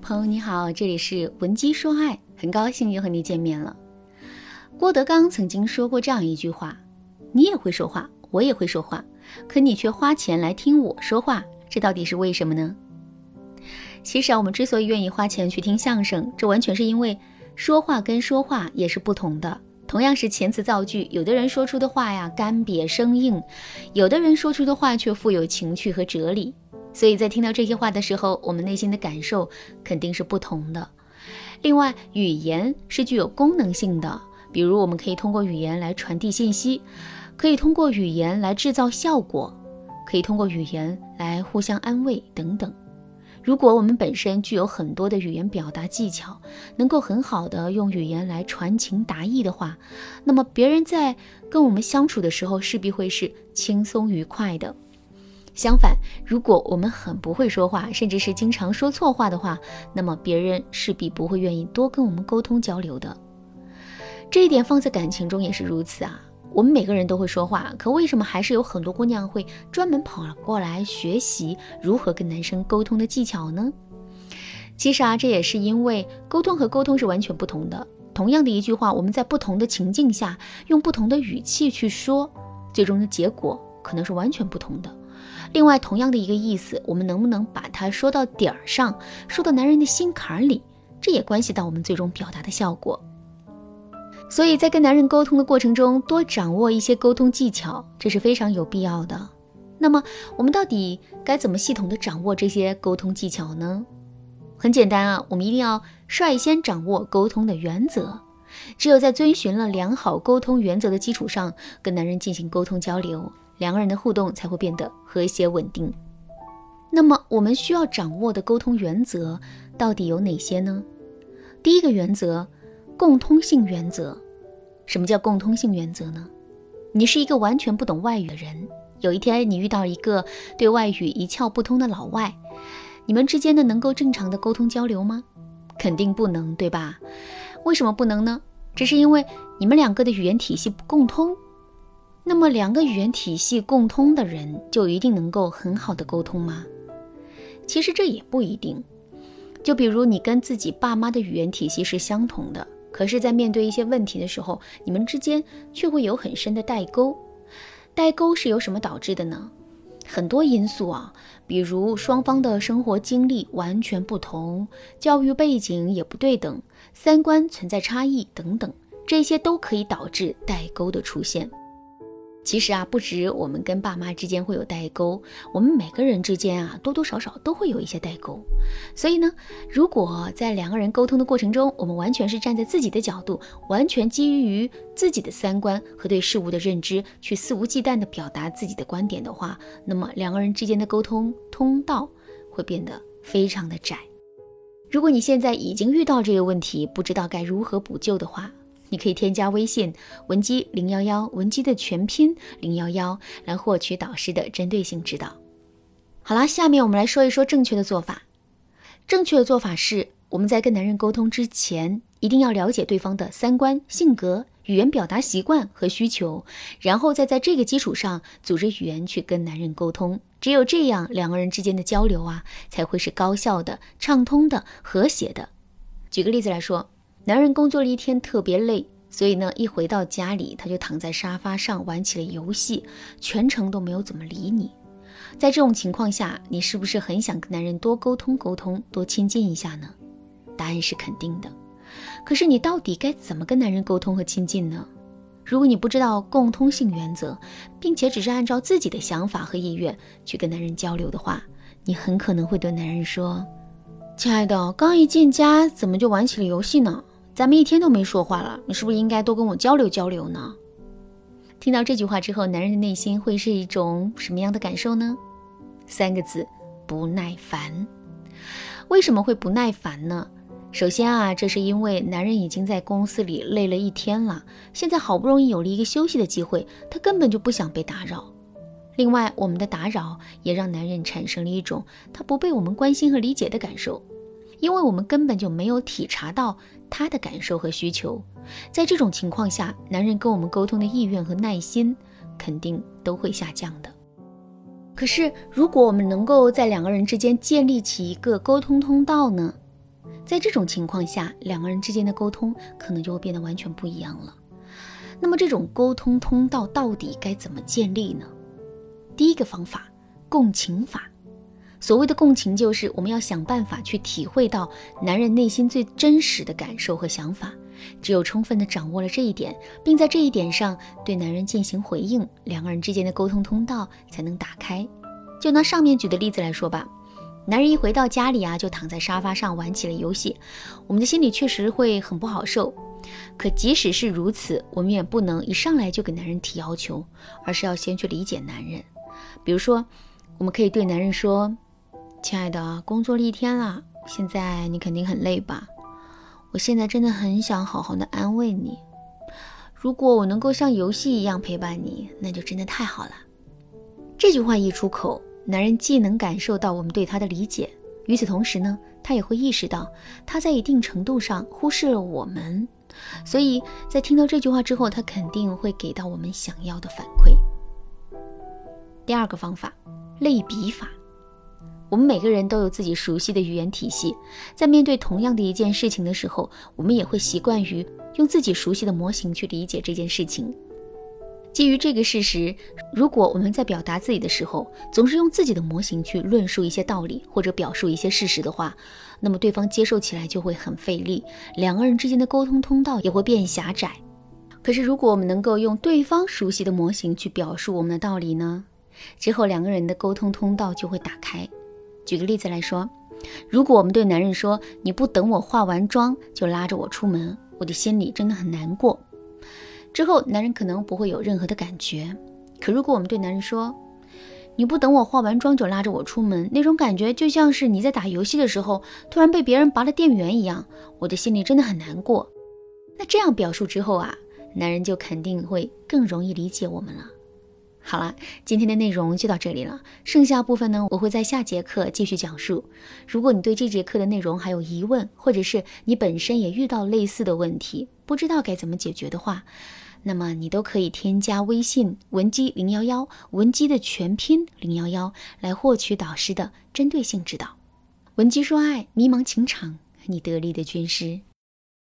朋友你好，这里是文姬说爱，很高兴又和你见面了。郭德纲曾经说过这样一句话：“你也会说话，我也会说话，可你却花钱来听我说话，这到底是为什么呢？”其实啊，我们之所以愿意花钱去听相声，这完全是因为说话跟说话也是不同的。同样是遣词造句，有的人说出的话呀干瘪生硬，有的人说出的话却富有情趣和哲理。所以在听到这些话的时候，我们内心的感受肯定是不同的。另外，语言是具有功能性的，比如我们可以通过语言来传递信息，可以通过语言来制造效果，可以通过语言来互相安慰等等。如果我们本身具有很多的语言表达技巧，能够很好的用语言来传情达意的话，那么别人在跟我们相处的时候，势必会是轻松愉快的。相反，如果我们很不会说话，甚至是经常说错话的话，那么别人势必不会愿意多跟我们沟通交流的。这一点放在感情中也是如此啊。我们每个人都会说话，可为什么还是有很多姑娘会专门跑过来学习如何跟男生沟通的技巧呢？其实啊，这也是因为沟通和沟通是完全不同的。同样的一句话，我们在不同的情境下用不同的语气去说，最终的结果可能是完全不同的。另外，同样的一个意思，我们能不能把它说到点儿上，说到男人的心坎儿里，这也关系到我们最终表达的效果。所以在跟男人沟通的过程中，多掌握一些沟通技巧，这是非常有必要的。那么，我们到底该怎么系统的掌握这些沟通技巧呢？很简单啊，我们一定要率先掌握沟通的原则。只有在遵循了良好沟通原则的基础上，跟男人进行沟通交流。两个人的互动才会变得和谐稳定。那么，我们需要掌握的沟通原则到底有哪些呢？第一个原则，共通性原则。什么叫共通性原则呢？你是一个完全不懂外语的人，有一天你遇到一个对外语一窍不通的老外，你们之间的能够正常的沟通交流吗？肯定不能，对吧？为什么不能呢？只是因为你们两个的语言体系不共通。那么，两个语言体系共通的人就一定能够很好的沟通吗？其实这也不一定。就比如你跟自己爸妈的语言体系是相同的，可是，在面对一些问题的时候，你们之间却会有很深的代沟。代沟是由什么导致的呢？很多因素啊，比如双方的生活经历完全不同，教育背景也不对等，三观存在差异等等，这些都可以导致代沟的出现。其实啊，不止我们跟爸妈之间会有代沟，我们每个人之间啊，多多少少都会有一些代沟。所以呢，如果在两个人沟通的过程中，我们完全是站在自己的角度，完全基于自己的三观和对事物的认知，去肆无忌惮地表达自己的观点的话，那么两个人之间的沟通通道会变得非常的窄。如果你现在已经遇到这个问题，不知道该如何补救的话，你可以添加微信文姬零幺幺，文姬的全拼零幺幺，来获取导师的针对性指导。好啦，下面我们来说一说正确的做法。正确的做法是，我们在跟男人沟通之前，一定要了解对方的三观、性格、语言表达习惯和需求，然后再在这个基础上组织语言去跟男人沟通。只有这样，两个人之间的交流啊，才会是高效的、畅通的、和谐的。举个例子来说。男人工作了一天特别累，所以呢，一回到家里他就躺在沙发上玩起了游戏，全程都没有怎么理你。在这种情况下，你是不是很想跟男人多沟通沟通，多亲近一下呢？答案是肯定的。可是你到底该怎么跟男人沟通和亲近呢？如果你不知道共通性原则，并且只是按照自己的想法和意愿去跟男人交流的话，你很可能会对男人说：“亲爱的，刚一进家怎么就玩起了游戏呢？”咱们一天都没说话了，你是不是应该多跟我交流交流呢？听到这句话之后，男人的内心会是一种什么样的感受呢？三个字：不耐烦。为什么会不耐烦呢？首先啊，这是因为男人已经在公司里累了一天了，现在好不容易有了一个休息的机会，他根本就不想被打扰。另外，我们的打扰也让男人产生了一种他不被我们关心和理解的感受。因为我们根本就没有体察到他的感受和需求，在这种情况下，男人跟我们沟通的意愿和耐心肯定都会下降的。可是，如果我们能够在两个人之间建立起一个沟通通道呢？在这种情况下，两个人之间的沟通可能就会变得完全不一样了。那么，这种沟通通道到底该怎么建立呢？第一个方法，共情法。所谓的共情，就是我们要想办法去体会到男人内心最真实的感受和想法。只有充分的掌握了这一点，并在这一点上对男人进行回应，两个人之间的沟通通道才能打开。就拿上面举的例子来说吧。男人一回到家里啊，就躺在沙发上玩起了游戏，我们的心里确实会很不好受。可即使是如此，我们也不能一上来就给男人提要求，而是要先去理解男人。比如说，我们可以对男人说：“亲爱的，工作了一天了，现在你肯定很累吧？我现在真的很想好好的安慰你。如果我能够像游戏一样陪伴你，那就真的太好了。”这句话一出口。男人既能感受到我们对他的理解，与此同时呢，他也会意识到他在一定程度上忽视了我们，所以在听到这句话之后，他肯定会给到我们想要的反馈。第二个方法，类比法。我们每个人都有自己熟悉的语言体系，在面对同样的一件事情的时候，我们也会习惯于用自己熟悉的模型去理解这件事情。基于这个事实，如果我们在表达自己的时候，总是用自己的模型去论述一些道理或者表述一些事实的话，那么对方接受起来就会很费力，两个人之间的沟通通道也会变狭窄。可是，如果我们能够用对方熟悉的模型去表述我们的道理呢？之后两个人的沟通通道就会打开。举个例子来说，如果我们对男人说：“你不等我化完妆就拉着我出门，我的心里真的很难过。”之后，男人可能不会有任何的感觉。可如果我们对男人说：“你不等我化完妆就拉着我出门，那种感觉就像是你在打游戏的时候突然被别人拔了电源一样，我的心里真的很难过。”那这样表述之后啊，男人就肯定会更容易理解我们了。好了，今天的内容就到这里了，剩下部分呢，我会在下节课继续讲述。如果你对这节课的内容还有疑问，或者是你本身也遇到类似的问题，不知道该怎么解决的话，那么你都可以添加微信文姬零幺幺，文姬的全拼零幺幺，来获取导师的针对性指导。文姬说爱，迷茫情场，你得力的军师。